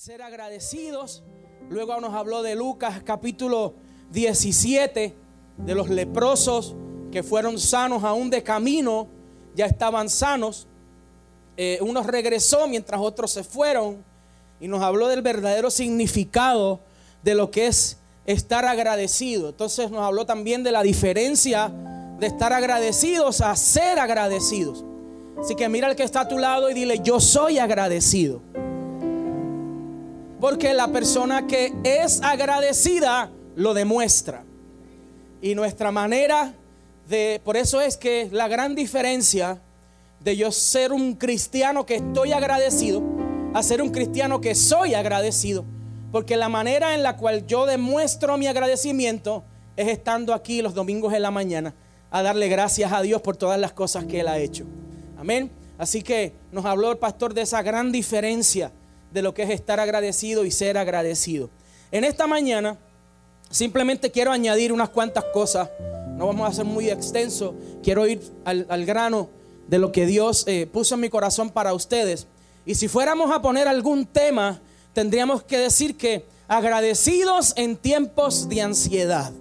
ser agradecidos. Luego nos habló de Lucas capítulo 17, de los leprosos que fueron sanos aún de camino, ya estaban sanos. Eh, unos regresó mientras otros se fueron y nos habló del verdadero significado de lo que es estar agradecido. Entonces nos habló también de la diferencia de estar agradecidos a ser agradecidos. Así que mira al que está a tu lado y dile, yo soy agradecido. Porque la persona que es agradecida lo demuestra. Y nuestra manera de, por eso es que la gran diferencia de yo ser un cristiano que estoy agradecido a ser un cristiano que soy agradecido. Porque la manera en la cual yo demuestro mi agradecimiento es estando aquí los domingos en la mañana a darle gracias a Dios por todas las cosas que Él ha hecho. Amén. Así que nos habló el pastor de esa gran diferencia de lo que es estar agradecido y ser agradecido. En esta mañana simplemente quiero añadir unas cuantas cosas. No vamos a ser muy extenso. Quiero ir al, grano de lo que Dios eh, puso en mi corazón para ustedes. Y si fuéramos a poner algún tema, tendríamos que decir que agradecidos en tiempos de ansiedad.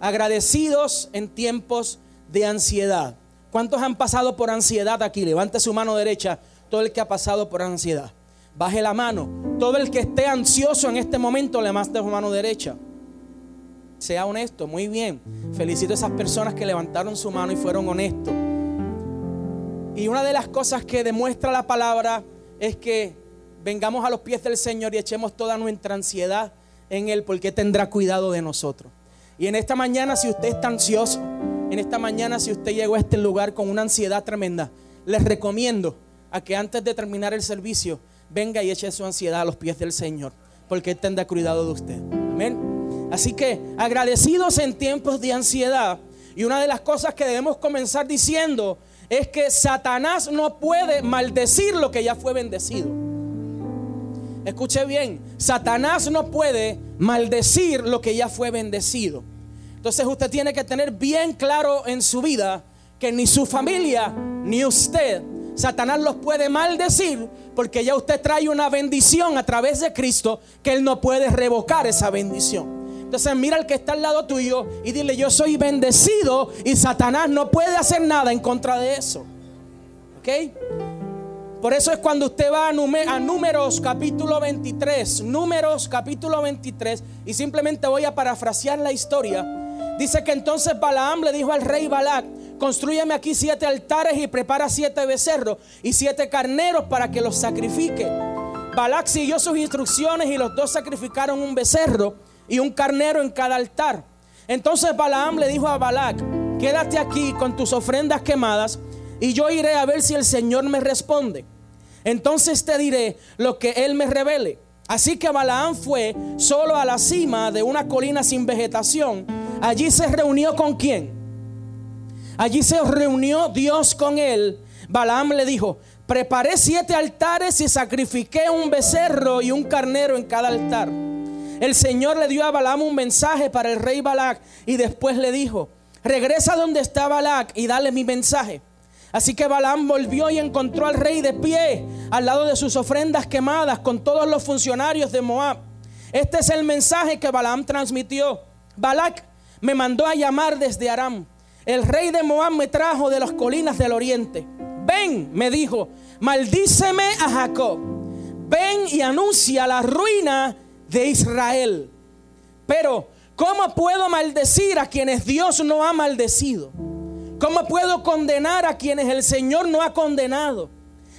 Agradecidos en tiempos de ansiedad. ¿Cuántos han pasado por ansiedad aquí? Levante su mano derecha, todo el que ha pasado por ansiedad. Baje la mano. Todo el que esté ansioso en este momento, levante su mano derecha. Sea honesto, muy bien. Felicito a esas personas que levantaron su mano y fueron honestos. Y una de las cosas que demuestra la palabra es que vengamos a los pies del Señor y echemos toda nuestra ansiedad en Él, porque tendrá cuidado de nosotros. Y en esta mañana, si usted está ansioso, en esta mañana, si usted llegó a este lugar con una ansiedad tremenda, les recomiendo a que antes de terminar el servicio, venga y eche su ansiedad a los pies del Señor, porque Él tendrá cuidado de usted. Amén. Así que agradecidos en tiempos de ansiedad. Y una de las cosas que debemos comenzar diciendo es que Satanás no puede maldecir lo que ya fue bendecido. Escuche bien, Satanás no puede maldecir lo que ya fue bendecido. Entonces usted tiene que tener bien claro en su vida que ni su familia ni usted Satanás los puede maldecir porque ya usted trae una bendición a través de Cristo que Él no puede revocar esa bendición. Entonces mira al que está al lado tuyo y dile yo soy bendecido y Satanás no puede hacer nada en contra de eso. ¿Ok? Por eso es cuando usted va a, a, Números capítulo 23, Números capítulo 23, y simplemente voy a parafrasear la historia. Dice que entonces Balaam le dijo al rey Balac, construyame aquí siete altares y prepara siete becerros y siete carneros para que los sacrifique. Balac siguió sus instrucciones y los dos sacrificaron un becerro y un carnero en cada altar. Entonces Balaam le dijo a Balac, quédate aquí con tus ofrendas quemadas y yo iré a ver si el Señor me responde. Entonces te diré lo que Él me revele. Así que Balaam fue solo a la cima de una colina sin vegetación. Allí se reunió con quién? Allí se reunió Dios con él. Balaam le dijo, preparé siete altares y sacrifiqué un becerro y un carnero en cada altar. El Señor le dio a Balaam un mensaje para el rey Balac y después le dijo, regresa donde está Balac y dale mi mensaje. Así que Balaam volvió y encontró al rey de pie al lado de sus ofrendas quemadas con todos los funcionarios de Moab. Este es el mensaje que Balaam transmitió. Balac me mandó a llamar desde Aram el rey de Moab me trajo de las colinas del oriente. Ven, me dijo, maldíceme a Jacob. Ven y anuncia la ruina de Israel. Pero, ¿cómo puedo maldecir a quienes Dios no ha maldecido? ¿Cómo puedo condenar a quienes el Señor no ha condenado?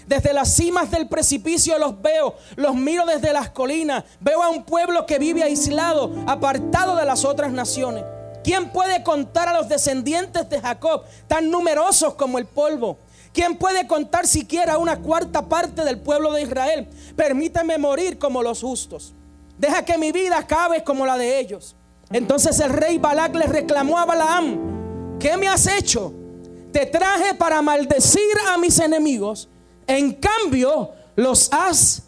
Desde las cimas del precipicio los veo, los miro desde las colinas, veo a un pueblo que vive aislado, apartado de las otras naciones. ¿Quién puede contar a los descendientes de Jacob tan numerosos como el polvo? ¿Quién puede contar siquiera una cuarta parte del pueblo de Israel? Permíteme morir como los justos. Deja que mi vida acabe como la de ellos. Entonces el rey Balac le reclamó a Balaam, ¿qué me has hecho? Te traje para maldecir a mis enemigos. En cambio, los has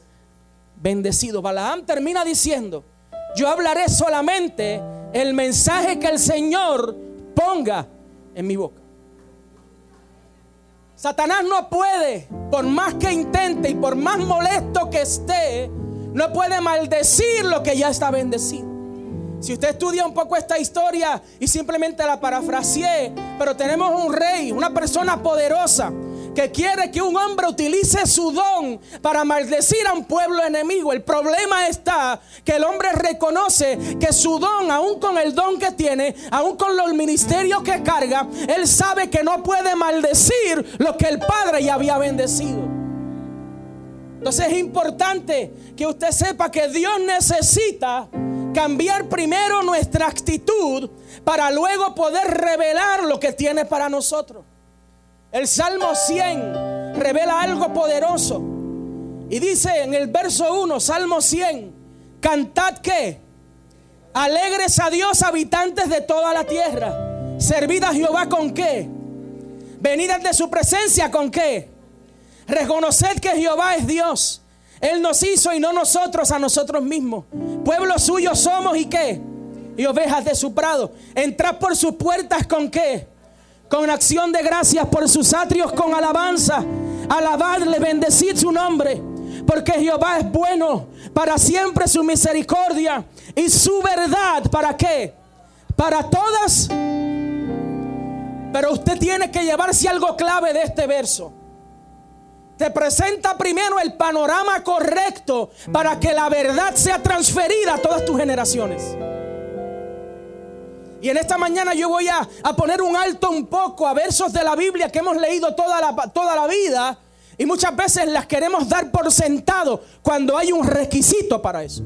bendecido. Balaam termina diciendo, yo hablaré solamente el mensaje que el Señor ponga en mi boca. Satanás no puede, por más que intente y por más molesto que esté, no puede maldecir lo que ya está bendecido. Si usted estudia un poco esta historia y simplemente la parafraseé, pero tenemos un rey, una persona poderosa que quiere que un hombre utilice su don para maldecir a un pueblo enemigo. El problema está que el hombre reconoce que su don, aún con el don que tiene, aún con los ministerios que carga, él sabe que no puede maldecir lo que el Padre ya había bendecido. Entonces es importante que usted sepa que Dios necesita cambiar primero nuestra actitud para luego poder revelar lo que tiene para nosotros. El Salmo 100 revela algo poderoso. Y dice en el verso 1, Salmo 100, cantad que, alegres a Dios habitantes de toda la tierra, servid a Jehová con qué, venid de su presencia con qué, reconoced que Jehová es Dios. Él nos hizo y no nosotros a nosotros mismos. Pueblo suyo somos y qué, y ovejas de su prado. Entrad por sus puertas con qué, con acción de gracias por sus atrios con alabanza. Alabadle, bendecid su nombre. Porque Jehová es bueno, para siempre su misericordia y su verdad. ¿Para qué? Para todas. Pero usted tiene que llevarse algo clave de este verso. Te presenta primero el panorama correcto para que la verdad sea transferida a todas tus generaciones. Y en esta mañana yo voy a, poner un alto un poco a versos de la Biblia que hemos leído toda la, toda la vida y muchas veces las queremos dar por sentado cuando hay un requisito para eso.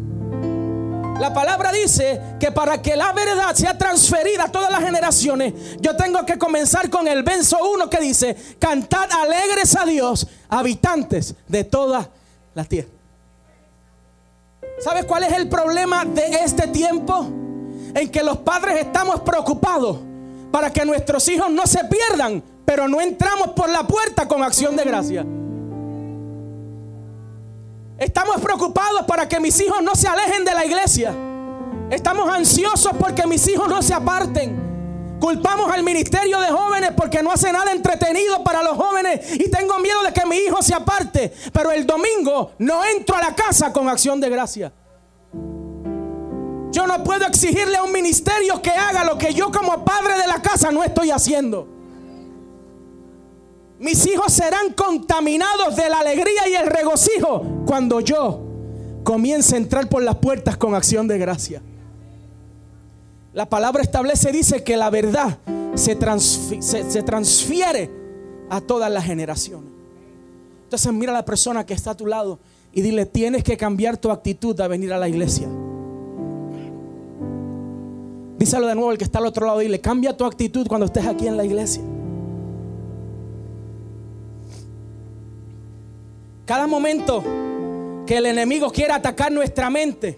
La palabra dice que para que la verdad sea transferida a todas las generaciones, yo tengo que comenzar con el verso 1 que dice, cantad alegres a Dios, habitantes de toda la tierra. ¿Sabes cuál es el problema de este tiempo? En que los padres estamos preocupados para que nuestros hijos no se pierdan, pero no entramos por la puerta con acción de gracia. Estamos preocupados para que mis hijos no se alejen de la iglesia. Estamos ansiosos porque mis hijos no se aparten. Culpamos al ministerio de jóvenes porque no hace nada entretenido para los jóvenes y tengo miedo de que mi hijo se aparte. Pero el domingo no entro a la casa con acción de gracia. Yo no puedo exigirle a un ministerio que haga lo que yo como padre de la casa no estoy haciendo. Mis hijos serán contaminados de la alegría y el regocijo cuando yo comience a entrar por las puertas con acción de gracia. La palabra establece, dice que la verdad se, transfiere a todas las generaciones. Entonces mira a la persona que está a tu lado y dile, tienes que cambiar tu actitud a venir a la iglesia. Díselo de nuevo el que está al otro lado. Dile, cambia tu actitud cuando estés aquí en la iglesia. Cada momento que el enemigo quiera atacar nuestra mente,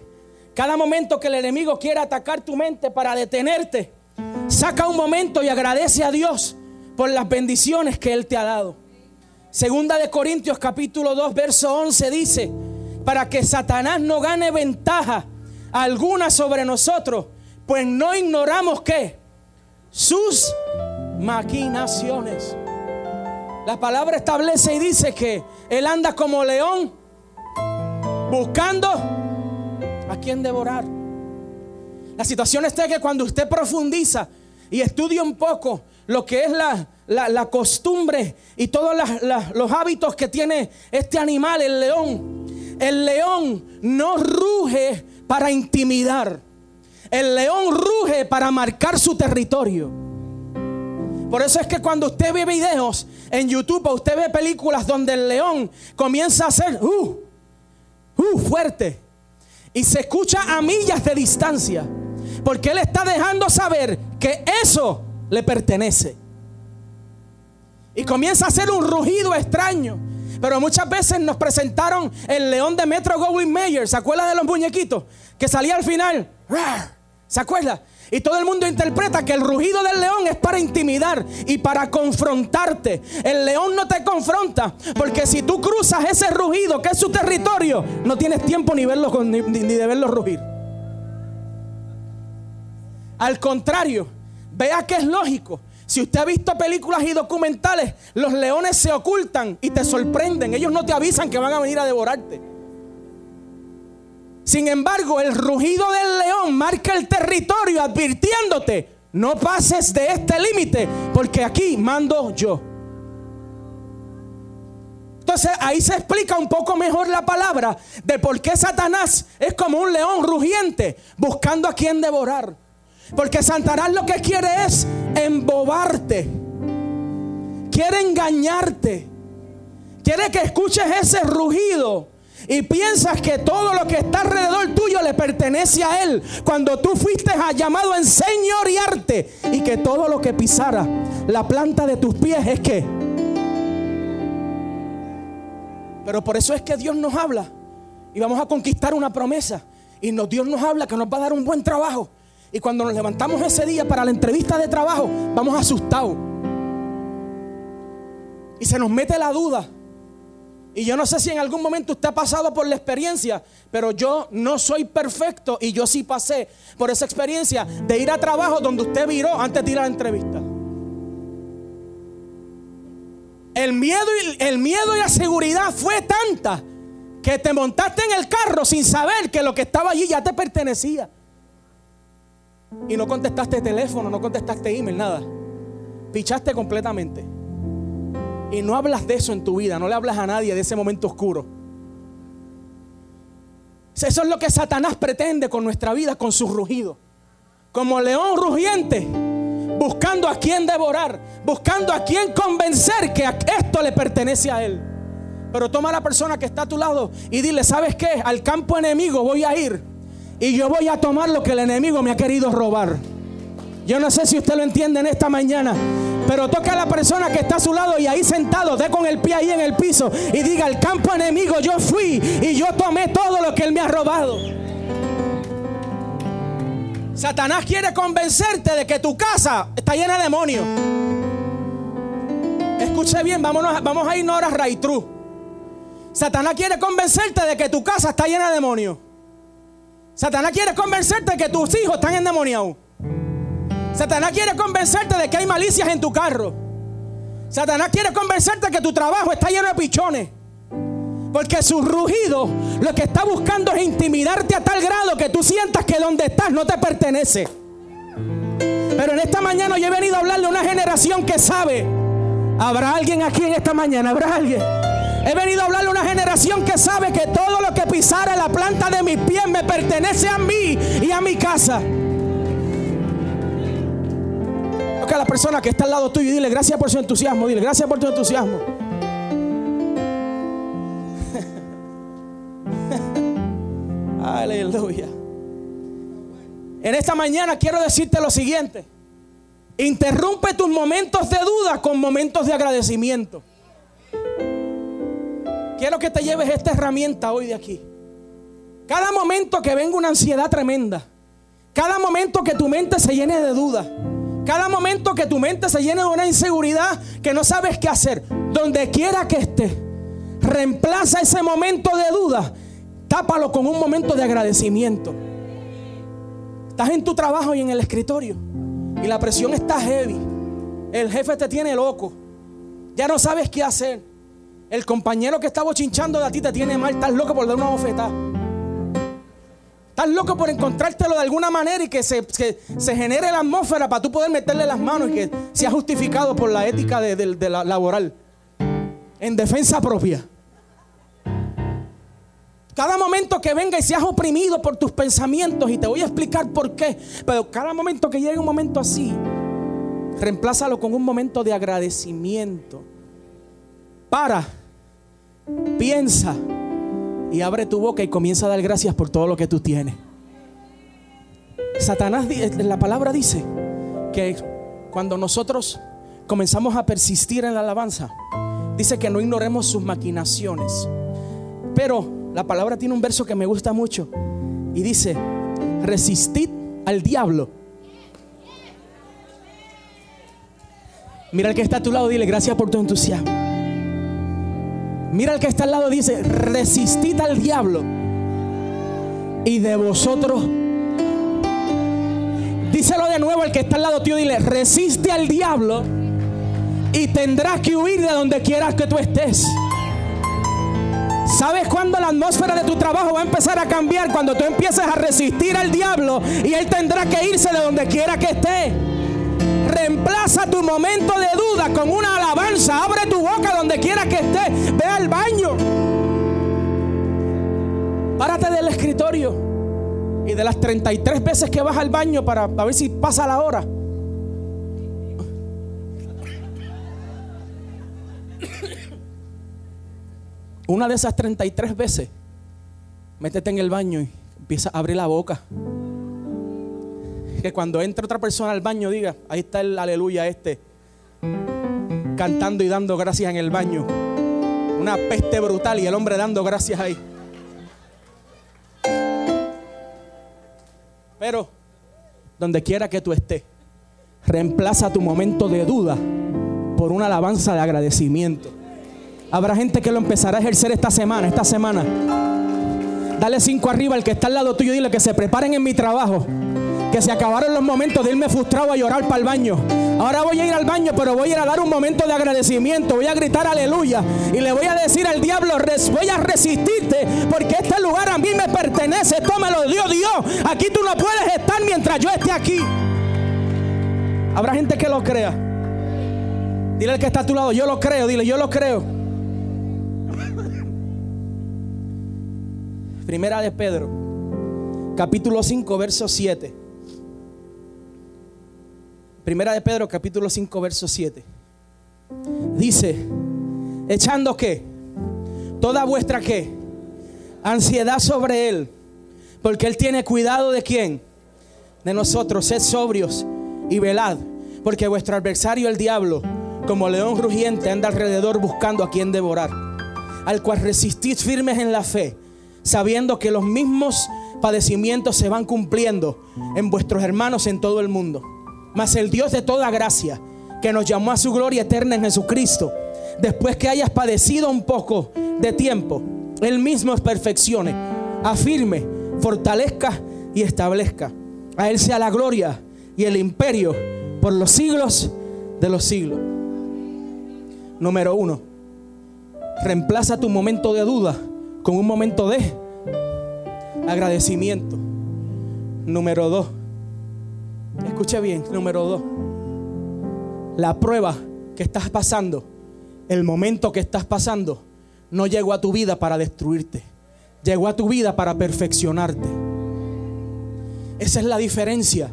cada momento que el enemigo quiera atacar tu mente para detenerte, saca un momento y agradece a Dios por las bendiciones que Él te ha dado. Segunda de Corintios capítulo 2, verso 11 dice, para que Satanás no gane ventaja alguna sobre nosotros pues no ignoramos que sus maquinaciones. La palabra establece y dice que él anda como león buscando a quien devorar. La situación está que cuando usted profundiza y estudia un poco lo que es la, la, costumbre y todos los hábitos que tiene este animal, el león, el león no ruge para intimidar. El león ruge para marcar su territorio. Por eso es que cuando usted ve videos en YouTube o usted ve películas donde el león comienza a ser uh, uh, fuerte y se escucha a millas de distancia, porque él está dejando saber que eso le pertenece. Y comienza a hacer un rugido extraño. Pero muchas veces nos presentaron el león de Metro Goldwyn Mayer. ¿Se acuerda de los muñequitos? Que salía al final. ¿Se acuerda? Y todo el mundo interpreta que el rugido del león es para intimidar y para confrontarte. El león no te confronta, porque si tú cruzas ese rugido que es su territorio, no tienes tiempo ni, verlo, ni, ni de verlo rugir. Al contrario, vea que es lógico. Si usted ha visto películas y documentales, los leones se ocultan y te sorprenden. Ellos no te avisan que van a venir a devorarte. Sin embargo, el rugido del león marca el territorio advirtiéndote, no pases de este límite, porque aquí mando yo. Entonces ahí se explica un poco mejor la palabra de por qué Satanás es como un león rugiente buscando a quien devorar. Porque Satanás lo que quiere es embobarte. Quiere engañarte. Quiere que escuches ese rugido y piensas que todo lo que está alrededor tuyo le pertenece a Él. Cuando tú fuiste llamado a enseñorearte y que todo lo que pisara la planta de tus pies es que. Pero por eso es que Dios nos habla y vamos a conquistar una promesa. Y nos, Dios nos habla que nos va a dar un buen trabajo. Y cuando nos levantamos ese día para la entrevista de trabajo, vamos asustados. Y se nos mete la duda. Y yo no sé si en algún momento usted ha pasado por la experiencia, pero yo no soy perfecto y yo sí pasé por esa experiencia de ir a trabajo donde usted viró antes de ir a la entrevista. El miedo y, el miedo y la seguridad fue tanta que te montaste en el carro sin saber que lo que estaba allí ya te pertenecía. Y no contestaste teléfono, no contestaste email, nada. Pichaste completamente. Y no hablas de eso en tu vida, no le hablas a nadie de ese momento oscuro. Eso es lo que Satanás pretende con nuestra vida, con su rugido. Como león rugiente, buscando a quien devorar, buscando a quien convencer que esto le pertenece a él. Pero toma a la persona que está a tu lado y dile, ¿sabes qué? Al campo enemigo voy a ir y yo voy a tomar lo que el enemigo me ha querido robar. Yo no sé si usted lo entiende en esta mañana. Pero toca a la persona que está a su lado y ahí sentado, dé con el pie ahí en el piso y diga, al campo enemigo yo fui y yo tomé todo lo que él me ha robado. Satanás quiere convencerte de que tu casa está llena de demonios. Escuche bien, vámonos, vamos a irnos ahora a Raitru. Satanás quiere convencerte de que tu casa está llena de demonios. Satanás quiere convencerte de que tus hijos están endemoniados. Satanás quiere convencerte de que hay malicias en tu carro. Satanás quiere convencerte que tu trabajo está lleno de pichones. Porque su rugido lo que está buscando es intimidarte a tal grado que tú sientas que donde estás no te pertenece. Pero en esta mañana yo he venido a hablarle a una generación que sabe. ¿Habrá alguien aquí en esta mañana? ¿Habrá alguien? He venido a hablarle a una generación que sabe que todo lo que pisara la planta de mis pies me pertenece a mí y a mi casa a la persona que está al lado tuyo y dile gracias por su entusiasmo. Dile gracias por tu entusiasmo. Aleluya. En esta mañana quiero decirte lo siguiente. Interrumpe tus momentos de duda con momentos de agradecimiento. Quiero que te lleves esta herramienta hoy de aquí. Cada momento que venga una ansiedad tremenda, cada momento que tu mente se llene de duda, cada momento que tu mente se llene de una inseguridad que no sabes qué hacer, donde quiera que esté, reemplaza ese momento de duda, tápalo con un momento de agradecimiento. Estás en tu trabajo y en el escritorio y la presión está heavy. El jefe te tiene loco. Ya no sabes qué hacer. El compañero que estaba chinchando de ti te tiene mal. Estás loco por dar una bofetada. Estás loco por encontrártelo de alguna manera y que se, se genere la atmósfera para tú poder meterle las manos y que sea justificado por la ética de, la laboral. En defensa propia. Cada momento que venga y seas oprimido por tus pensamientos, y te voy a explicar por qué, pero cada momento que llegue un momento así, reemplázalo con un momento de agradecimiento. Para, piensa y abre tu boca y comienza a dar gracias por todo lo que tú tienes. Satanás, la palabra dice que cuando nosotros comenzamos a persistir en la alabanza, dice que no ignoremos sus maquinaciones. Pero la palabra tiene un verso que me gusta mucho y dice, resistid al diablo. Mira al que está a tu lado, dile gracias por tu entusiasmo. Mira el que está al lado, dice, resistid al diablo. Y de vosotros, díselo de nuevo el que está al lado tío, dile, resiste al diablo y tendrás que huir de donde quieras que tú estés. ¿Sabes cuándo la atmósfera de tu trabajo va a empezar a cambiar? Cuando tú empieces a resistir al diablo y él tendrá que irse de donde quiera que esté. Reemplaza tu momento de duda con una alabanza. Abre tu boca donde quiera que esté. Ve al baño. Párate del escritorio. Y de las 33 veces que vas al baño para ver si pasa la hora. Una de esas 33 veces, métete en el baño y empieza a abrir la boca. Que cuando entre otra persona al baño diga, ahí está el aleluya este, cantando y dando gracias en el baño. Una peste brutal y el hombre dando gracias ahí. Pero, donde quiera que tú estés, reemplaza tu momento de duda por una alabanza de agradecimiento. Habrá gente que lo empezará a ejercer esta semana, esta semana. Dale cinco arriba al que está al lado tuyo y dile que se preparen en mi trabajo. Que se acabaron los momentos de irme frustrado a llorar para el baño. Ahora voy a ir al baño, pero voy a ir a dar un momento de agradecimiento. Voy a gritar aleluya. Y le voy a decir al diablo, voy a resistirte porque este lugar a mí me pertenece. Esto me lo dio Dios. Aquí tú no puedes estar mientras yo esté aquí. Habrá gente que lo crea. Dile al que está a tu lado, yo lo creo. Dile, yo lo creo. Primera de Pedro, capítulo 5, verso 7. Primera de Pedro, capítulo 5, verso 7. Dice, echando qué? Toda vuestra qué? Ansiedad sobre Él. Porque Él tiene cuidado de quién? De nosotros. Sed sobrios y velad. Porque vuestro adversario, el diablo, como león rugiente, anda alrededor buscando a quien devorar. Al cual resistís firmes en la fe sabiendo que los mismos padecimientos se van cumpliendo en vuestros hermanos en todo el mundo. Mas el Dios de toda gracia, que nos llamó a su gloria eterna en Jesucristo, después que hayas padecido un poco de tiempo, Él mismo os perfeccione, afirme, fortalezca y establezca. A Él sea la gloria y el imperio por los siglos de los siglos. Número uno, reemplaza tu momento de duda con un momento de agradecimiento. Número dos. Escuche bien, número dos. La prueba que estás pasando, el momento que estás pasando, no llegó a tu vida para destruirte. Llegó a tu vida para perfeccionarte. Esa es la diferencia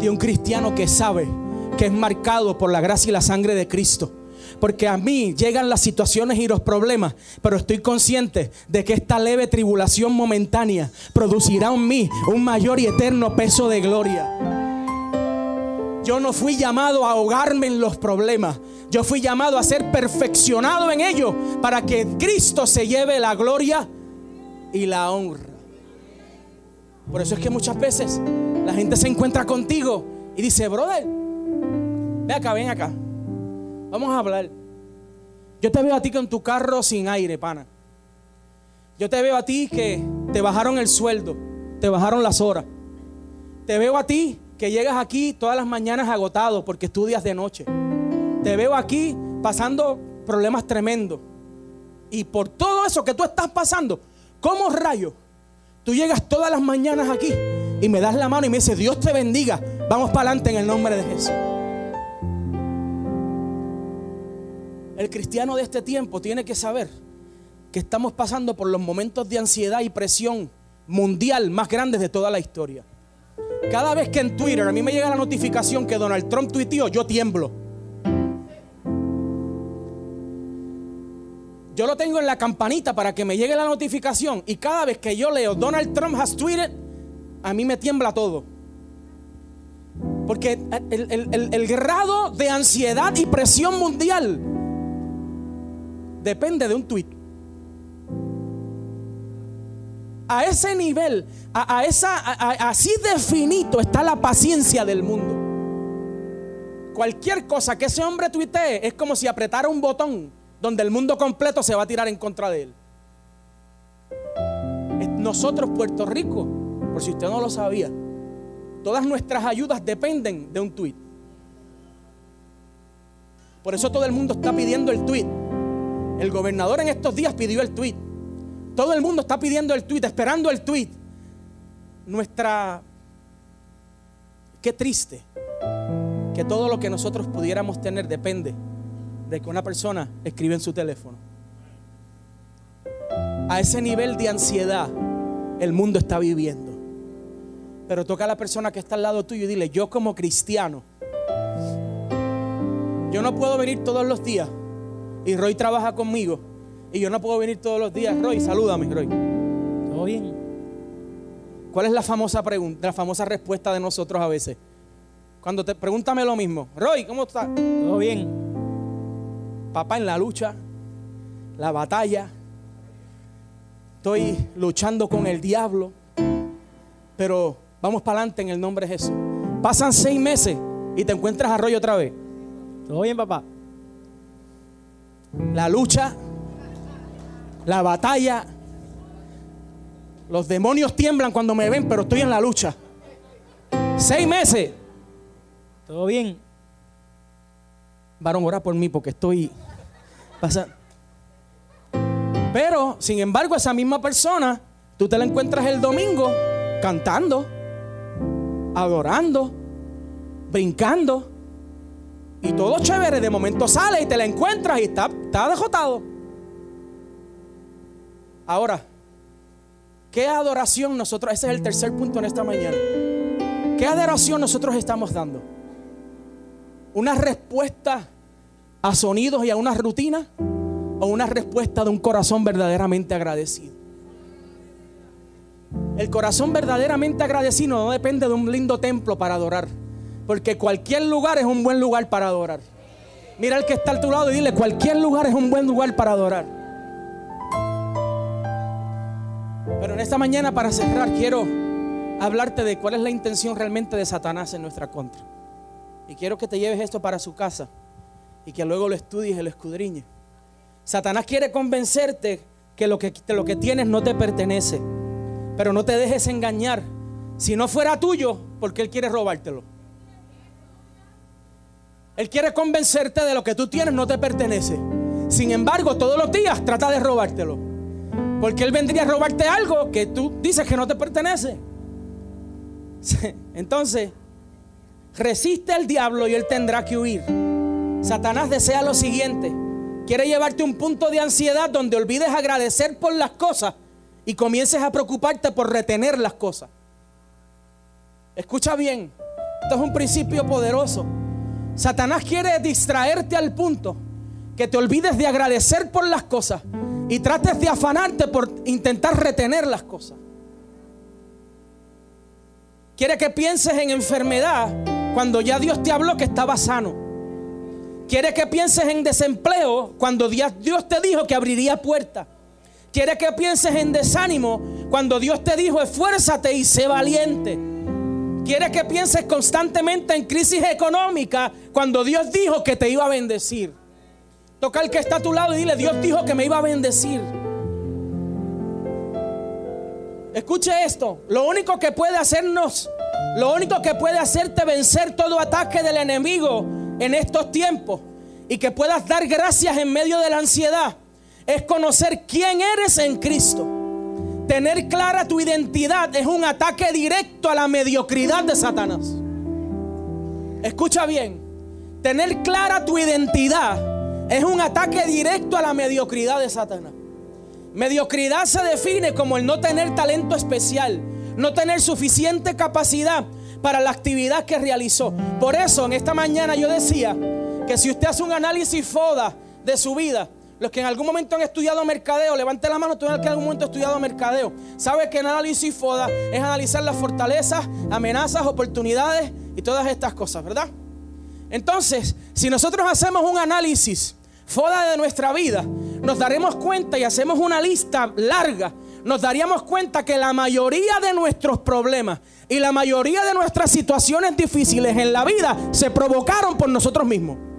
de un cristiano que sabe que es marcado por la gracia y la sangre de Cristo porque a mí llegan las situaciones y los problemas, pero estoy consciente de que esta leve tribulación momentánea producirá en mí un mayor y eterno peso de gloria. Yo no fui llamado a ahogarme en los problemas. Yo fui llamado a ser perfeccionado en ellos para que Cristo se lleve la gloria y la honra. Por eso es que muchas veces la gente se encuentra contigo y dice, brother, ve acá, ven acá. Vamos a hablar. Yo te veo a ti con tu carro sin aire, pana. Yo te veo a ti que te bajaron el sueldo, te bajaron las horas. Te veo a ti que llegas aquí todas las mañanas agotado porque estudias de noche. Te veo aquí pasando problemas tremendos. Y por todo eso que tú estás pasando, ¿cómo rayo? Tú llegas todas las mañanas aquí y me das la mano y me dices, Dios te bendiga. Vamos para adelante en el nombre de Jesús. El cristiano de este tiempo tiene que saber que estamos pasando por los momentos de ansiedad y presión mundial más grandes de toda la historia. Cada vez que en Twitter a mí me llega la notificación que Donald Trump tuiteó, yo tiemblo. Yo lo tengo en la campanita para que me llegue la notificación y cada vez que yo leo Donald Trump has tweeted, a mí me tiembla todo. Porque el, grado de ansiedad y presión mundial depende de un tuit. A ese nivel, a, esa, así definito está la paciencia del mundo. Cualquier cosa que ese hombre tuitee es como si apretara un botón donde el mundo completo se va a tirar en contra de él. Nosotros, Puerto Rico, por si usted no lo sabía, todas nuestras ayudas dependen de un tuit. Por eso todo el mundo está pidiendo el tuit. El gobernador en estos días pidió el tweet. Todo el mundo está pidiendo el tweet, esperando el tweet. Nuestra... Qué triste que todo lo que nosotros pudiéramos tener depende de que una persona escribe en su teléfono. A ese nivel de ansiedad el mundo está viviendo. Pero toca a la persona que está al lado tuyo y dile, yo como cristiano, yo no puedo venir todos los días y Roy trabaja conmigo y yo no puedo venir todos los días. Roy, salúdame, Roy. ¿Todo bien? ¿Cuál es la famosa pregunta, la famosa respuesta de nosotros a veces? Cuando te pregúntame lo mismo, Roy, ¿cómo estás? Todo bien. Papá en la lucha, la batalla. Estoy luchando con el diablo, pero vamos para adelante en el nombre de Jesús. Pasan seis meses y te encuentras a Roy otra vez. ¿Todo bien, papá? La lucha, la batalla. Los demonios tiemblan cuando me ven, pero estoy en la lucha. Seis meses. ¿Todo bien? Varón, ora por mí porque estoy pasando. Pero, sin embargo, esa misma persona, tú te la encuentras el domingo cantando, adorando, brincando. Y todo chévere, de momento sale y te la encuentras y está, está dejotado. Ahora, ¿qué adoración nosotros, ese es el tercer punto en esta mañana, ¿qué adoración nosotros estamos dando? ¿Una respuesta a sonidos y a una rutina? ¿O una respuesta de un corazón verdaderamente agradecido? El corazón verdaderamente agradecido no depende de un lindo templo para adorar. Porque cualquier lugar es un buen lugar para adorar. Mira al que está a tu lado y dile, cualquier lugar es un buen lugar para adorar. Pero en esta mañana para cerrar quiero hablarte de cuál es la intención realmente de Satanás en nuestra contra. Y quiero que te lleves esto para su casa y que luego lo estudies y lo escudriñes. Satanás quiere convencerte que lo que, lo que tienes no te pertenece. Pero no te dejes engañar. Si no fuera tuyo, porque Él quiere robártelo. Él quiere convencerte de lo que tú tienes no te pertenece. Sin embargo, todos los días trata de robártelo. Porque Él vendría a robarte algo que tú dices que no te pertenece. Entonces, resiste al diablo y Él tendrá que huir. Satanás desea lo siguiente. Quiere llevarte a un punto de ansiedad donde olvides agradecer por las cosas y comiences a preocuparte por retener las cosas. Escucha bien, esto es un principio poderoso. Satanás quiere distraerte al punto que te olvides de agradecer por las cosas y trates de afanarte por intentar retener las cosas. Quiere que pienses en enfermedad cuando ya Dios te habló que estaba sano. Quiere que pienses en desempleo cuando Dios te dijo que abriría puertas. Quiere que pienses en desánimo cuando Dios te dijo esfuérzate y sé valiente. Quiere que pienses constantemente en crisis económica cuando Dios dijo que te iba a bendecir. Toca al que está a tu lado y dile, Dios dijo que me iba a bendecir. Escuche esto, lo único que puede hacernos, lo único que puede hacerte vencer todo ataque del enemigo en estos tiempos y que puedas dar gracias en medio de la ansiedad es conocer quién eres en Cristo. Tener clara tu identidad es un ataque directo a la mediocridad de Satanás. Escucha bien, tener clara tu identidad es un ataque directo a la mediocridad de Satanás. Mediocridad se define como el no tener talento especial, no tener suficiente capacidad para la actividad que realizó. Por eso en esta mañana yo decía que si usted hace un análisis FODA de su vida, los que en algún momento han estudiado mercadeo, levante la mano, tú que en algún momento has estudiado mercadeo. Sabe que el análisis FODA es analizar las fortalezas, amenazas, oportunidades y todas estas cosas, ¿verdad? Entonces, si nosotros hacemos un análisis FODA de nuestra vida, nos daremos cuenta y hacemos una lista larga, nos daríamos cuenta que la mayoría de nuestros problemas y la mayoría de nuestras situaciones difíciles en la vida se provocaron por nosotros mismos.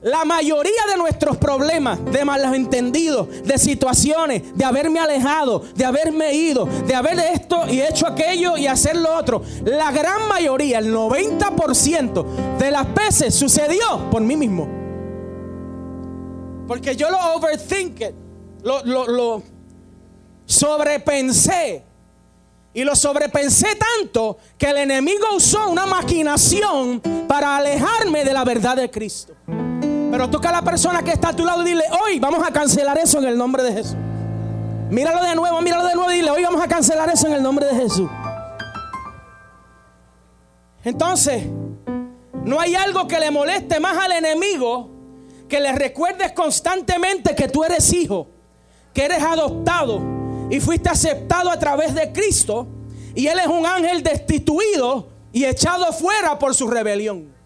La mayoría de nuestros problemas, de malentendidos, de situaciones, de haberme alejado, de haberme ido, de haber esto y hecho aquello y hacer lo otro, la gran mayoría, el 90% de las veces sucedió por mí mismo. Porque yo lo overthink, lo, lo, lo sobrepensé. Y lo sobrepensé tanto que el enemigo usó una maquinación para alejarme de la verdad de Cristo. Pero toca a la persona que está a tu lado y dile, hoy vamos a cancelar eso en el nombre de Jesús. Míralo de nuevo, míralo de nuevo y dile, hoy vamos a cancelar eso en el nombre de Jesús. Entonces, no hay algo que le moleste más al enemigo que le recuerdes constantemente que tú eres hijo, que eres adoptado y fuiste aceptado a través de Cristo y Él es un ángel destituido y echado fuera por su rebelión.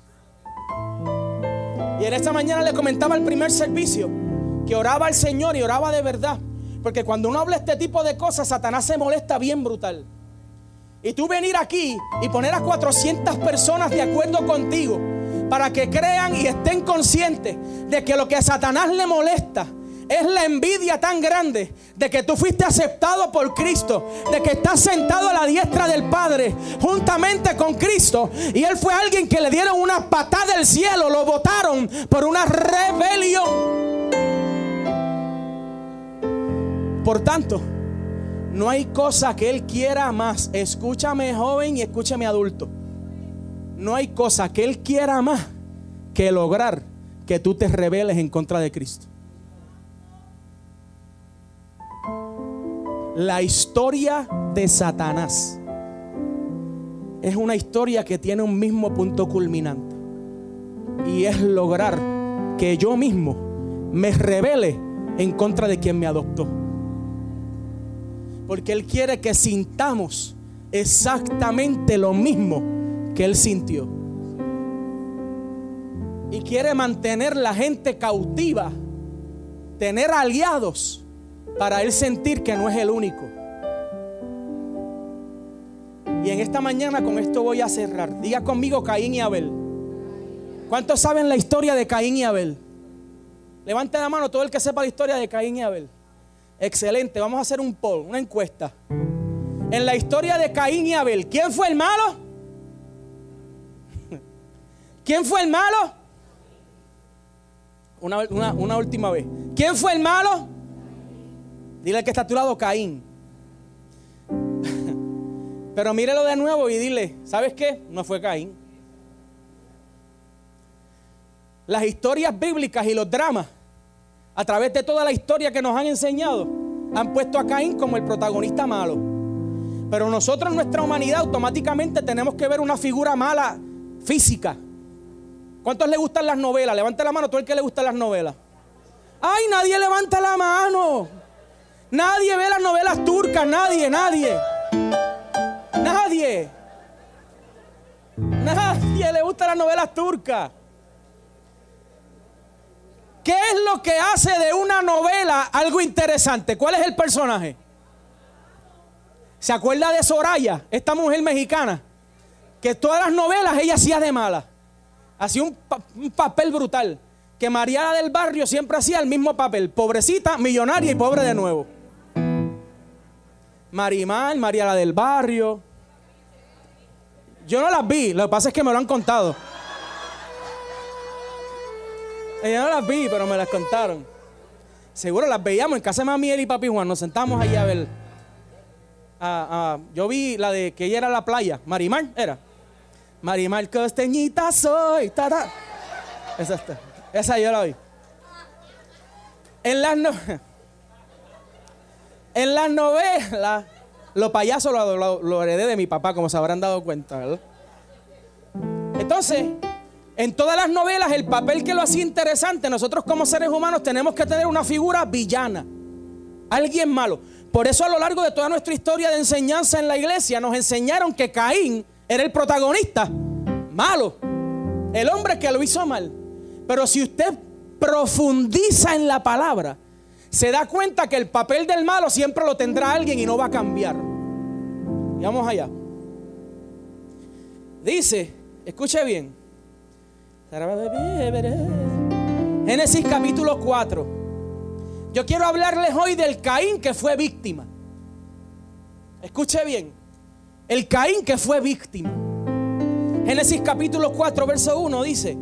Y en esta mañana le comentaba el primer servicio que oraba al Señor y oraba de verdad. Porque cuando uno habla este tipo de cosas, Satanás se molesta bien brutal. Y tú venir aquí y poner a 400 personas de acuerdo contigo para que crean y estén conscientes de que lo que a Satanás le molesta es la envidia tan grande de que tú fuiste aceptado por Cristo, de que estás sentado a la diestra del Padre juntamente con Cristo. Y Él fue alguien que le dieron una patada del cielo, lo votaron por una rebelión. Por tanto, no hay cosa que Él quiera más. Escúchame joven y escúchame adulto. No hay cosa que Él quiera más que lograr que tú te rebeles en contra de Cristo. La historia de Satanás es una historia que tiene un mismo punto culminante. Y es lograr que yo mismo me revele en contra de quien me adoptó. Porque Él quiere que sintamos exactamente lo mismo que Él sintió. Y quiere mantener la gente cautiva, tener aliados para Él sentir que no es el único. Y en esta mañana con esto voy a cerrar. Diga conmigo Caín y Abel. ¿Cuántos saben la historia de Caín y Abel? Levante la mano todo el que sepa la historia de Caín y Abel. Excelente, vamos a hacer un poll, una encuesta. En la historia de Caín y Abel, ¿quién fue el malo? ¿Quién fue el malo? Una, una última vez. ¿Quién fue el malo? Dile que está a tu lado Caín. Pero mírelo de nuevo y dile, ¿sabes qué? No fue Caín. Las historias bíblicas y los dramas, a través de toda la historia que nos han enseñado, han puesto a Caín como el protagonista malo. Pero nosotros en nuestra humanidad automáticamente tenemos que ver una figura mala física. ¿Cuántos le gustan las novelas? Levanta la mano todo el que le gustan las novelas. ¡Ay, nadie levanta la mano! Nadie ve las novelas turcas, nadie, nadie. Nadie. Nadie le gusta las novelas turcas. ¿Qué es lo que hace de una novela algo interesante? ¿Cuál es el personaje? ¿Se acuerda de Soraya, esta mujer mexicana? Que todas las novelas ella hacía de mala. Hacía un, un papel brutal. Que Mariana del Barrio siempre hacía el mismo papel. Pobrecita, millonaria y pobre de nuevo. Marimar, María la del barrio. Yo no las vi, lo que pasa es que me lo han contado. Yo no las vi, pero me las contaron. Seguro las veíamos en casa de mami y papi Juan. Nos sentamos ahí a ver. yo vi la de que ella era la playa. Marimar era. Marimar costeñita soy. Esa, está. esa yo la vi. En las no en las novelas, los payasos lo, heredé de mi papá, como se habrán dado cuenta, ¿verdad? Entonces, en todas las novelas, el papel que lo hacía interesante, nosotros como seres humanos tenemos que tener una figura villana, alguien malo. Por eso a lo largo de toda nuestra historia de enseñanza en la iglesia nos enseñaron que Caín era el protagonista, malo, el hombre que lo hizo mal. Pero si usted profundiza en la palabra, se da cuenta que el papel del malo siempre lo tendrá alguien y no va a cambiar. Y vamos allá. Dice, escuche bien. Génesis capítulo 4. Yo quiero hablarles hoy del Caín que fue víctima. Escuche bien. El Caín que fue víctima. Génesis capítulo 4, verso 1 dice,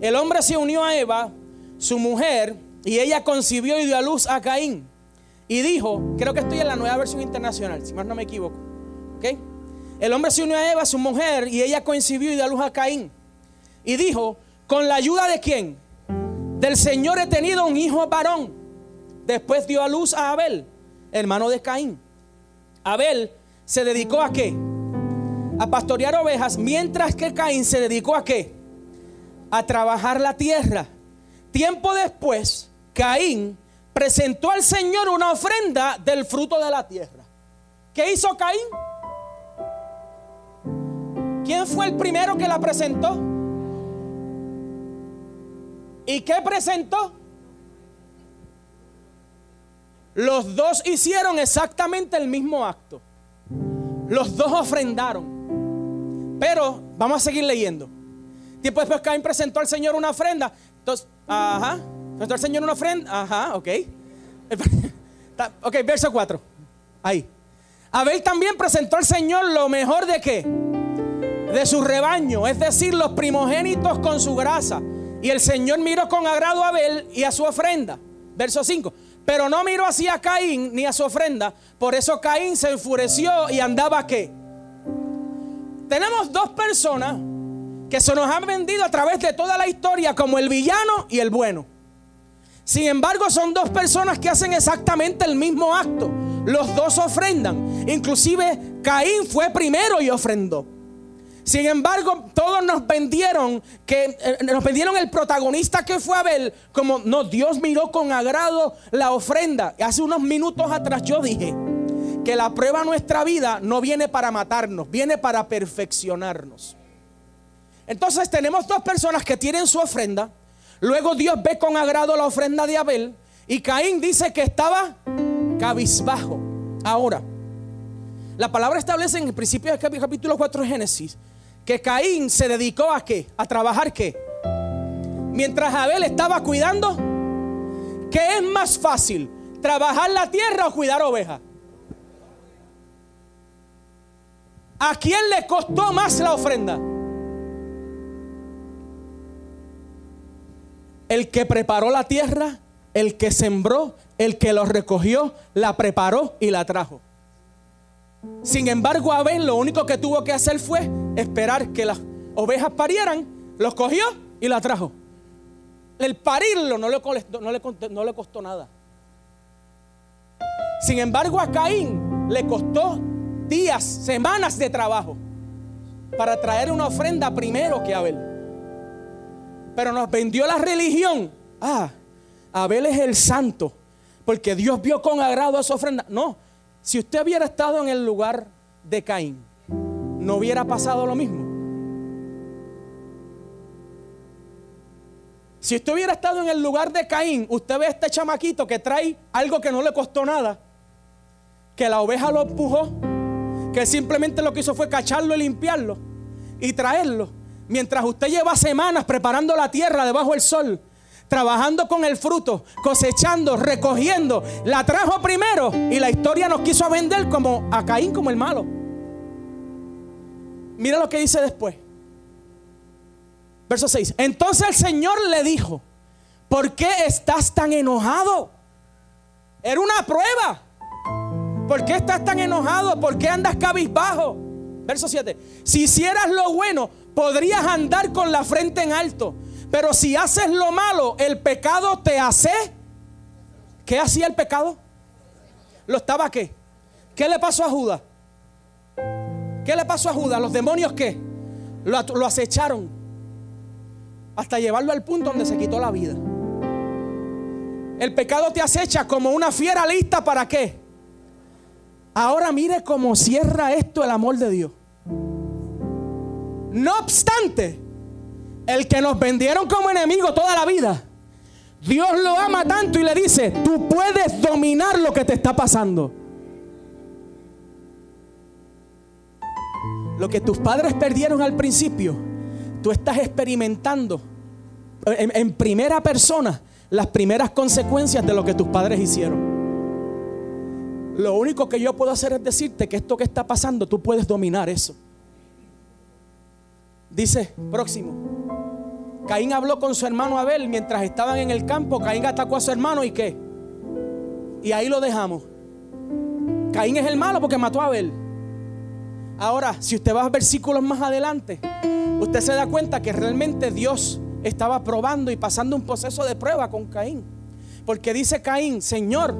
el hombre se unió a Eva, su mujer, Y ella concibió y dio a luz a Caín. Y dijo, creo que estoy en la nueva versión internacional, si más no me equivoco. ¿Ok? El hombre se unió a Eva, su mujer, y ella concibió y dio a luz a Caín. Y dijo, ¿con la ayuda de quién? Del Señor he tenido un hijo varón. Después dio a luz a Abel, hermano de Caín. Abel se dedicó a qué? A pastorear ovejas, mientras que Caín se dedicó a qué? A trabajar la tierra. Tiempo después, Caín presentó al Señor una ofrenda del fruto de la tierra. ¿Qué hizo Caín? ¿Quién fue el primero que la presentó? ¿Y qué presentó? Los dos hicieron exactamente el mismo acto. Los dos ofrendaron. Pero vamos a seguir leyendo. Tiempo después Caín presentó al Señor una ofrenda. Entonces, ajá. Presentó al Señor una ofrenda. Ajá, ok. Ok, verso 4. Ahí. Abel también presentó al Señor lo mejor de qué? De su rebaño, es decir, los primogénitos con su grasa. Y el Señor miró con agrado a Abel y a su ofrenda. Verso 5. Pero no miró así a Caín ni a su ofrenda. Por eso Caín se enfureció y andaba qué. Tenemos dos personas que se nos han vendido a través de toda la historia como el villano y el bueno. Sin embargo, son dos personas que hacen exactamente el mismo acto. Los dos ofrendan. Inclusive Caín fue primero y ofrendó. Sin embargo, todos nos vendieron que eh, nos vendieron el protagonista que fue Abel como no, Dios miró con agrado la ofrenda. Hace unos minutos atrás yo dije que la prueba de nuestra vida no viene para matarnos, viene para perfeccionarnos. Entonces tenemos dos personas que tienen su ofrenda, luego Dios ve con agrado la ofrenda de Abel y Caín dice que estaba cabizbajo. Ahora, la palabra establece en el principio del capítulo 4 de Génesis que Caín se dedicó a qué? A trabajar qué? Mientras Abel estaba cuidando, ¿qué es más fácil? ¿Trabajar la tierra o cuidar ovejas? ¿A quién le costó más la ofrenda? El que preparó la tierra, el que sembró, el que lo recogió, la preparó y la trajo. Sin embargo, Abel lo único que tuvo que hacer fue esperar que las ovejas parieran, los cogió y la trajo. El parirlo no le, le, no le costó nada. Sin embargo, a Caín le costó días, semanas de trabajo para traer una ofrenda primero que Abel. Pero nos vendió la religión. Ah, Abel es el santo, porque Dios vio con agrado a su ofrenda. No, si usted hubiera estado en el lugar de Caín, no hubiera pasado lo mismo. Si usted hubiera estado en el lugar de Caín, usted ve a este chamaquito que trae algo que no le costó nada, que la oveja lo empujó, que simplemente lo que hizo fue cacharlo y limpiarlo y traerlo. Mientras usted lleva semanas preparando la tierra debajo del sol, trabajando con el fruto, cosechando, recogiendo. La trajo primero y la historia nos quiso vender como a Caín como el malo. Mira lo que dice después. Verso 6. Entonces el Señor le dijo, ¿por qué estás tan enojado? Era una prueba. ¿Por qué estás tan enojado? ¿Por qué andas cabizbajo? Verso 7. Si hicieras lo bueno, podrías andar con la frente en alto. Pero si haces lo malo, el pecado te hace. ¿Qué hacía el pecado? ¿Lo estaba qué? ¿Qué le pasó a Judas? ¿Qué le pasó a Judas? ¿Los demonios qué? Lo, lo acecharon hasta llevarlo al punto donde se quitó la vida. El pecado te acecha como una fiera lista para qué? Ahora mire cómo cierra esto el amor de Dios. No obstante, el que nos vendieron como enemigo toda la vida, Dios lo ama tanto y le dice, tú puedes dominar lo que te está pasando. Lo que tus padres perdieron al principio, tú estás experimentando en, en, primera persona las primeras consecuencias de lo que tus padres hicieron. Lo único que yo puedo hacer es decirte que esto que está pasando, tú puedes dominar eso. Dice, próximo. Caín habló con su hermano Abel mientras estaban en el campo. Caín atacó a su hermano y qué. Y ahí lo dejamos. Caín es el malo porque mató a Abel. Ahora, si usted va a versículos más adelante, usted se da cuenta que realmente Dios estaba probando y pasando un proceso de prueba con Caín. Porque dice Caín, Señor,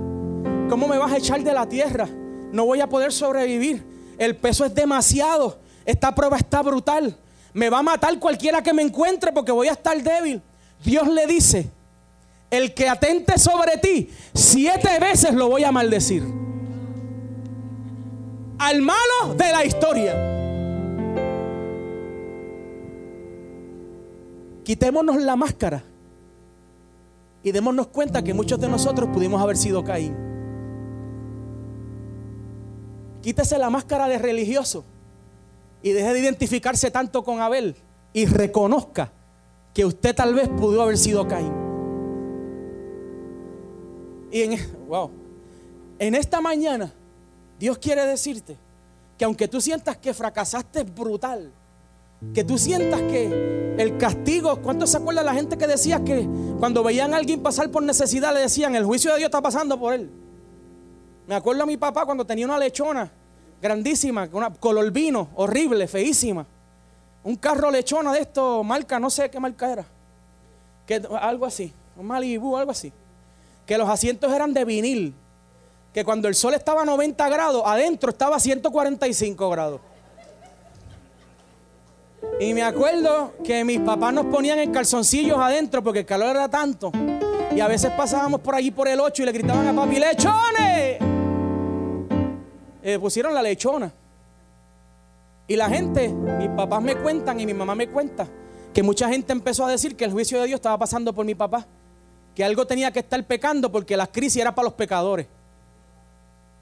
¿cómo me vas a echar de la tierra? No voy a poder sobrevivir. El peso es demasiado. Esta prueba está brutal. Me va a matar cualquiera que me encuentre porque voy a estar débil. Dios le dice, el que atente sobre ti, siete veces lo voy a maldecir. Al malo de la historia. Quitémonos la máscara y démonos cuenta que muchos de nosotros pudimos haber sido Caín. Quítese la máscara de religioso y deje de identificarse tanto con Abel y reconozca que usted tal vez pudo haber sido Caín. Y en, esta mañana Dios quiere decirte que aunque tú sientas que fracasaste brutal, que tú sientas que el castigo, ¿cuánto se acuerda la gente que decía que cuando veían a alguien pasar por necesidad le decían, el juicio de Dios está pasando por él? Me acuerdo a mi papá cuando tenía una lechona grandísima, una color vino, horrible, feísima. Un carro lechona de esto, marca, no sé qué marca era. Que, algo así, un Malibu, algo así. Que los asientos eran de vinil. Que cuando el sol estaba a 90 grados, adentro estaba a 145 grados. Y me acuerdo que mis papás nos ponían en calzoncillos adentro porque el calor era tanto. Y a veces pasábamos por allí por el 8 y le gritaban a papi, lechones. Eh, pusieron la lechona. Y la gente, mis papás me cuentan y mi mamá me cuenta, que mucha gente empezó a decir que el juicio de Dios estaba pasando por mi papá. Que algo tenía que estar pecando porque la crisis era para los pecadores.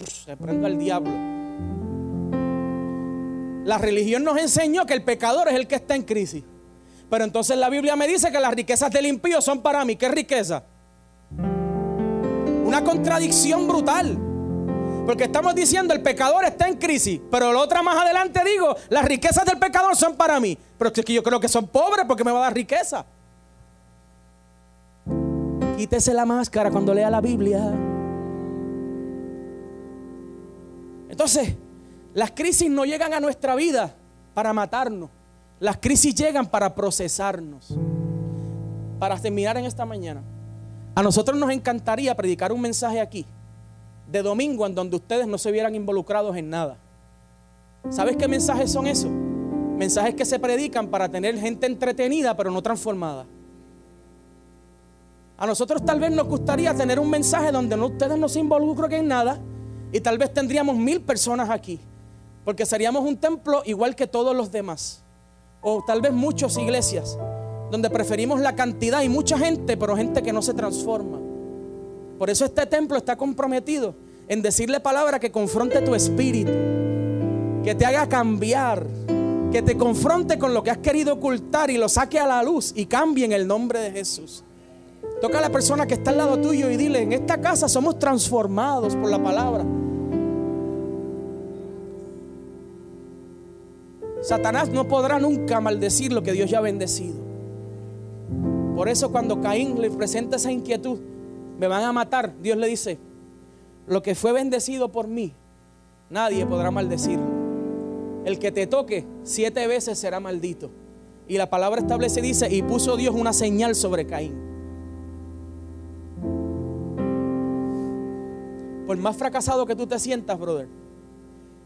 se prende al diablo. La religión nos enseñó que el pecador es el que está en crisis. Pero entonces la Biblia me dice que las riquezas del impío son para mí. ¿Qué riqueza? Una contradicción brutal. Porque estamos diciendo el pecador está en crisis. Pero la otra más adelante digo, las riquezas del pecador son para mí. Pero es que yo creo que son pobres porque me va a dar riqueza. Quítese la máscara cuando lea la Biblia. Entonces, las crisis no llegan a nuestra vida para matarnos. Las crisis llegan para procesarnos. Para terminar en esta mañana. A nosotros nos encantaría predicar un mensaje aquí de domingo en donde ustedes no se vieran involucrados en nada. ¿Sabes qué mensajes son esos? Mensajes que se predican para tener gente entretenida pero no transformada. A nosotros tal vez nos gustaría tener un mensaje donde ustedes no se involucren en nada y tal vez tendríamos mil personas aquí. Porque seríamos un templo igual que todos los demás. O tal vez muchas iglesias donde preferimos la cantidad y mucha gente, pero gente que no se transforma. Por eso este templo está comprometido en decirle palabra que confronte tu espíritu, que te haga cambiar, que te confronte con lo que has querido ocultar y lo saque a la luz y cambie en el nombre de Jesús. Toca a la persona que está al lado tuyo y dile, en esta casa somos transformados por la palabra. Satanás no podrá nunca maldecir lo que Dios ya ha bendecido. Por eso cuando Caín le presenta esa inquietud, me van a matar, Dios le dice, lo que fue bendecido por mí, nadie podrá maldecirlo. El que te toque siete veces será maldito. Y la palabra establece, dice, y puso Dios una señal sobre Caín. Por más fracasado que tú te sientas, brother,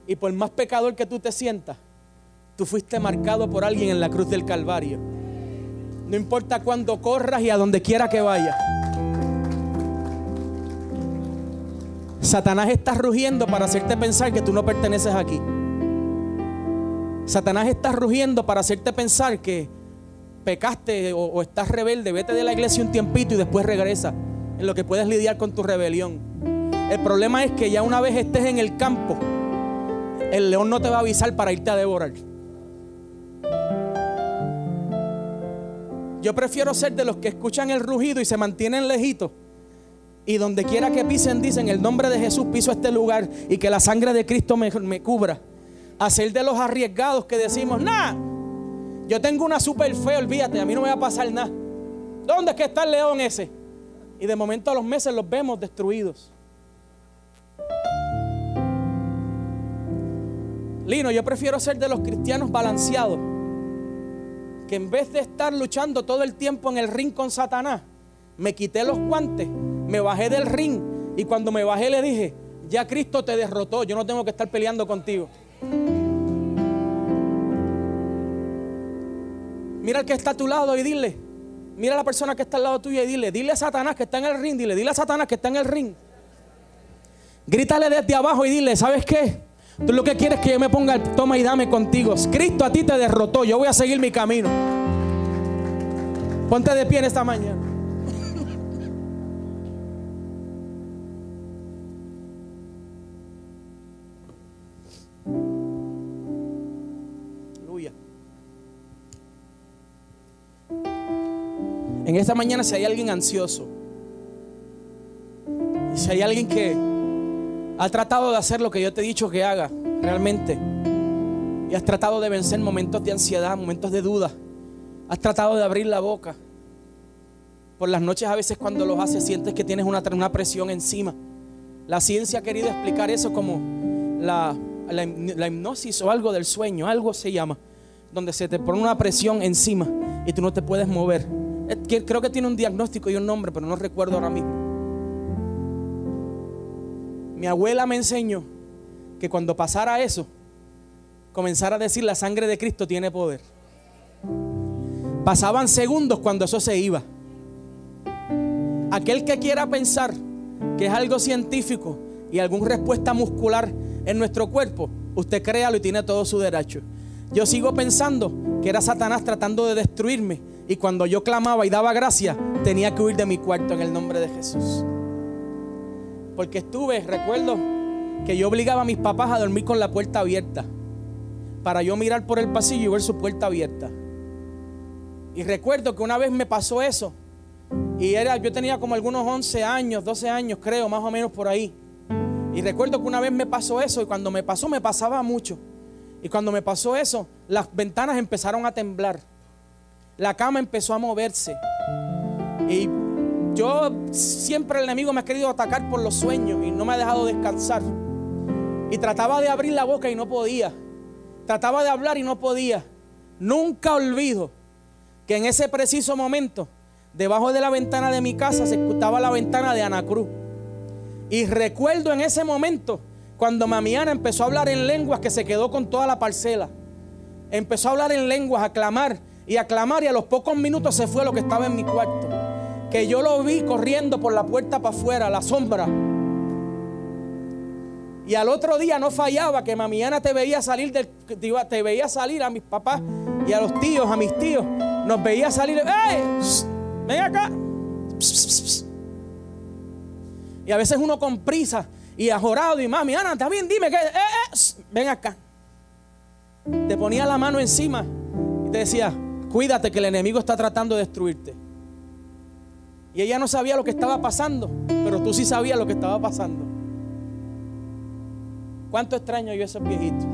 y por más pecador que tú te sientas, Tú fuiste marcado por alguien en la cruz del Calvario. No importa cuándo corras y a donde quiera que vayas. Satanás está rugiendo para hacerte pensar que tú no perteneces aquí. Satanás está rugiendo para hacerte pensar que pecaste o, estás rebelde. Vete de la iglesia un tiempito y después regresa en lo que puedes lidiar con tu rebelión. El problema es que ya una vez estés en el campo, el león no te va a avisar para irte a devorar. Yo prefiero ser de los que escuchan el rugido y se mantienen lejitos. Y donde quiera que pisen, dicen, el nombre de Jesús piso este lugar y que la sangre de Cristo me, cubra. A ser de los arriesgados que decimos, nada, Yo tengo una super fe, olvídate, a mí no me va a pasar nada. ¿Dónde es que está el león ese? Y de momento a los meses los vemos destruidos. Lino, yo prefiero ser de los cristianos balanceados. Que en vez de estar luchando todo el tiempo en el ring con Satanás, me quité los guantes, me bajé del ring y cuando me bajé le dije, ya Cristo te derrotó, yo no tengo que estar peleando contigo. Mira al que está a tu lado y dile, mira a la persona que está al lado tuyo y dile, dile a Satanás que está en el ring, dile, dile a Satanás que está en el ring. Grítale desde abajo y dile, ¿sabes qué? Tú lo que quieres es que yo me ponga el toma y dame contigo. Cristo a ti te derrotó, yo voy a seguir mi camino. Ponte de pie en esta mañana. En esta mañana si hay alguien ansioso, si hay alguien que ha tratado de hacer lo que yo te he dicho que haga realmente, y has tratado de vencer momentos de ansiedad, momentos de duda, has tratado de abrir la boca, por las noches a veces cuando lo haces sientes que tienes una presión encima. La ciencia ha querido explicar eso como la, la, hipnosis o algo del sueño, algo se llama, donde se te pone una presión encima y tú no te puedes mover. Creo que tiene un diagnóstico y un nombre, pero no recuerdo ahora mismo. Mi abuela me enseñó que cuando pasara eso, comenzara a decir la sangre de Cristo tiene poder. Pasaban segundos cuando eso se iba. Aquel que quiera pensar que es algo científico y alguna respuesta muscular en nuestro cuerpo, usted créalo y tiene todo su derecho. Yo sigo pensando que era Satanás tratando de destruirme y cuando yo clamaba y daba gracia, tenía que huir de mi cuarto en el nombre de Jesús. Porque estuve, recuerdo, que yo obligaba a mis papás a dormir con la puerta abierta. Para yo mirar por el pasillo y ver su puerta abierta. Y recuerdo que una vez me pasó eso. Y era, yo tenía como algunos 11 años, 12 años, creo, más o menos por ahí. Y recuerdo que una vez me pasó eso. Y cuando me pasó, me pasaba mucho. Y cuando me pasó eso, las ventanas empezaron a temblar la cama empezó a moverse. Y yo siempre el enemigo me ha querido atacar por los sueños y no me ha dejado descansar. Y trataba de abrir la boca y no podía. Trataba de hablar y no podía. Nunca olvido que en ese preciso momento, debajo de la ventana de mi casa, se escuchaba la ventana de Ana Cruz. Y recuerdo en ese momento cuando Mami Ana empezó a hablar en lenguas que se quedó con toda la parcela. Empezó a hablar en lenguas, a clamar y a clamar y a los pocos minutos se fue lo que estaba en mi cuarto. Que yo lo vi corriendo por la puerta para afuera, la sombra. Y al otro día no fallaba que mamiana te veía salir del, te veía salir a mis papás y a los tíos, a mis tíos. Nos veía salir, ¡eh! Ven acá. Y a veces uno con prisa y ajorado y mami, Ana, también dime que, eh, eh, ven acá. Te ponía la mano encima y te decía, Cuídate que el enemigo está tratando de destruirte. Y ella no sabía lo que estaba pasando, pero tú sí sabías lo que estaba pasando. ¿Cuánto extraño yo a esos viejitos?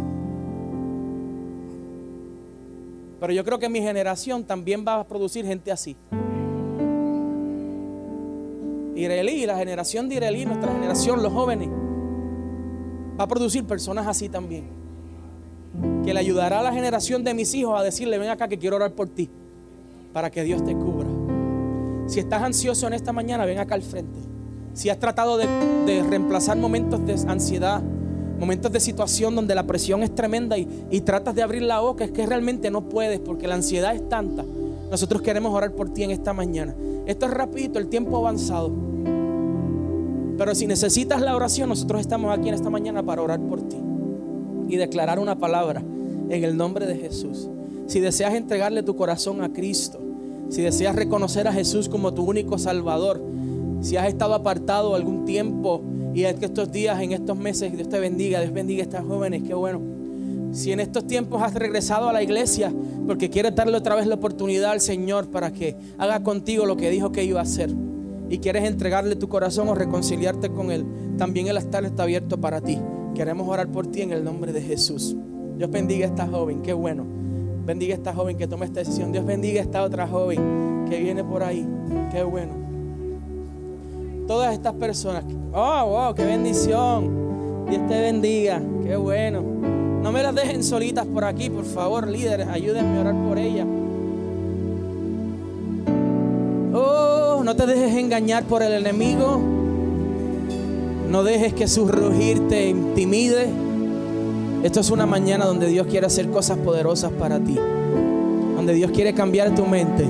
Pero yo creo que mi generación también va a producir gente así. Irelí, la generación de Irelí, nuestra generación, los jóvenes, va a producir personas así también que le ayudará a la generación de mis hijos a decirle, ven acá que quiero orar por ti, para que Dios te cubra. Si estás ansioso en esta mañana, ven acá al frente. Si has tratado de, reemplazar momentos de ansiedad, momentos de situación donde la presión es tremenda y, y tratas de abrir la boca, es que realmente no puedes porque la ansiedad es tanta. Nosotros queremos orar por ti en esta mañana. Esto es rapidito, el tiempo avanzado. Pero si necesitas la oración, nosotros estamos aquí en esta mañana para orar por ti y declarar una palabra en el nombre de Jesús. Si deseas entregarle tu corazón a Cristo, si deseas reconocer a Jesús como tu único Salvador, si has estado apartado algún tiempo y es que estos días, en estos meses, Dios te bendiga, Dios bendiga a estas jóvenes, qué bueno. Si en estos tiempos has regresado a la iglesia porque quieres darle otra vez la oportunidad al Señor para que haga contigo lo que dijo que iba a hacer y quieres entregarle tu corazón o reconciliarte con Él, también el altar está abierto para ti. Queremos orar por ti en el nombre de Jesús. Dios bendiga a esta joven, qué bueno. bendiga a esta joven que toma esta decisión. Dios bendiga a esta otra joven que viene por ahí. Qué bueno. Todas estas personas. Oh, wow, qué bendición. Dios te bendiga. Qué bueno. No me las dejen solitas por aquí, por favor, líderes. Ayúdenme a orar por ellas. Oh, no te dejes engañar por el enemigo. No dejes que su rugir te intimide. Esto es una mañana donde Dios quiere hacer cosas poderosas para ti. Donde Dios quiere cambiar tu mente.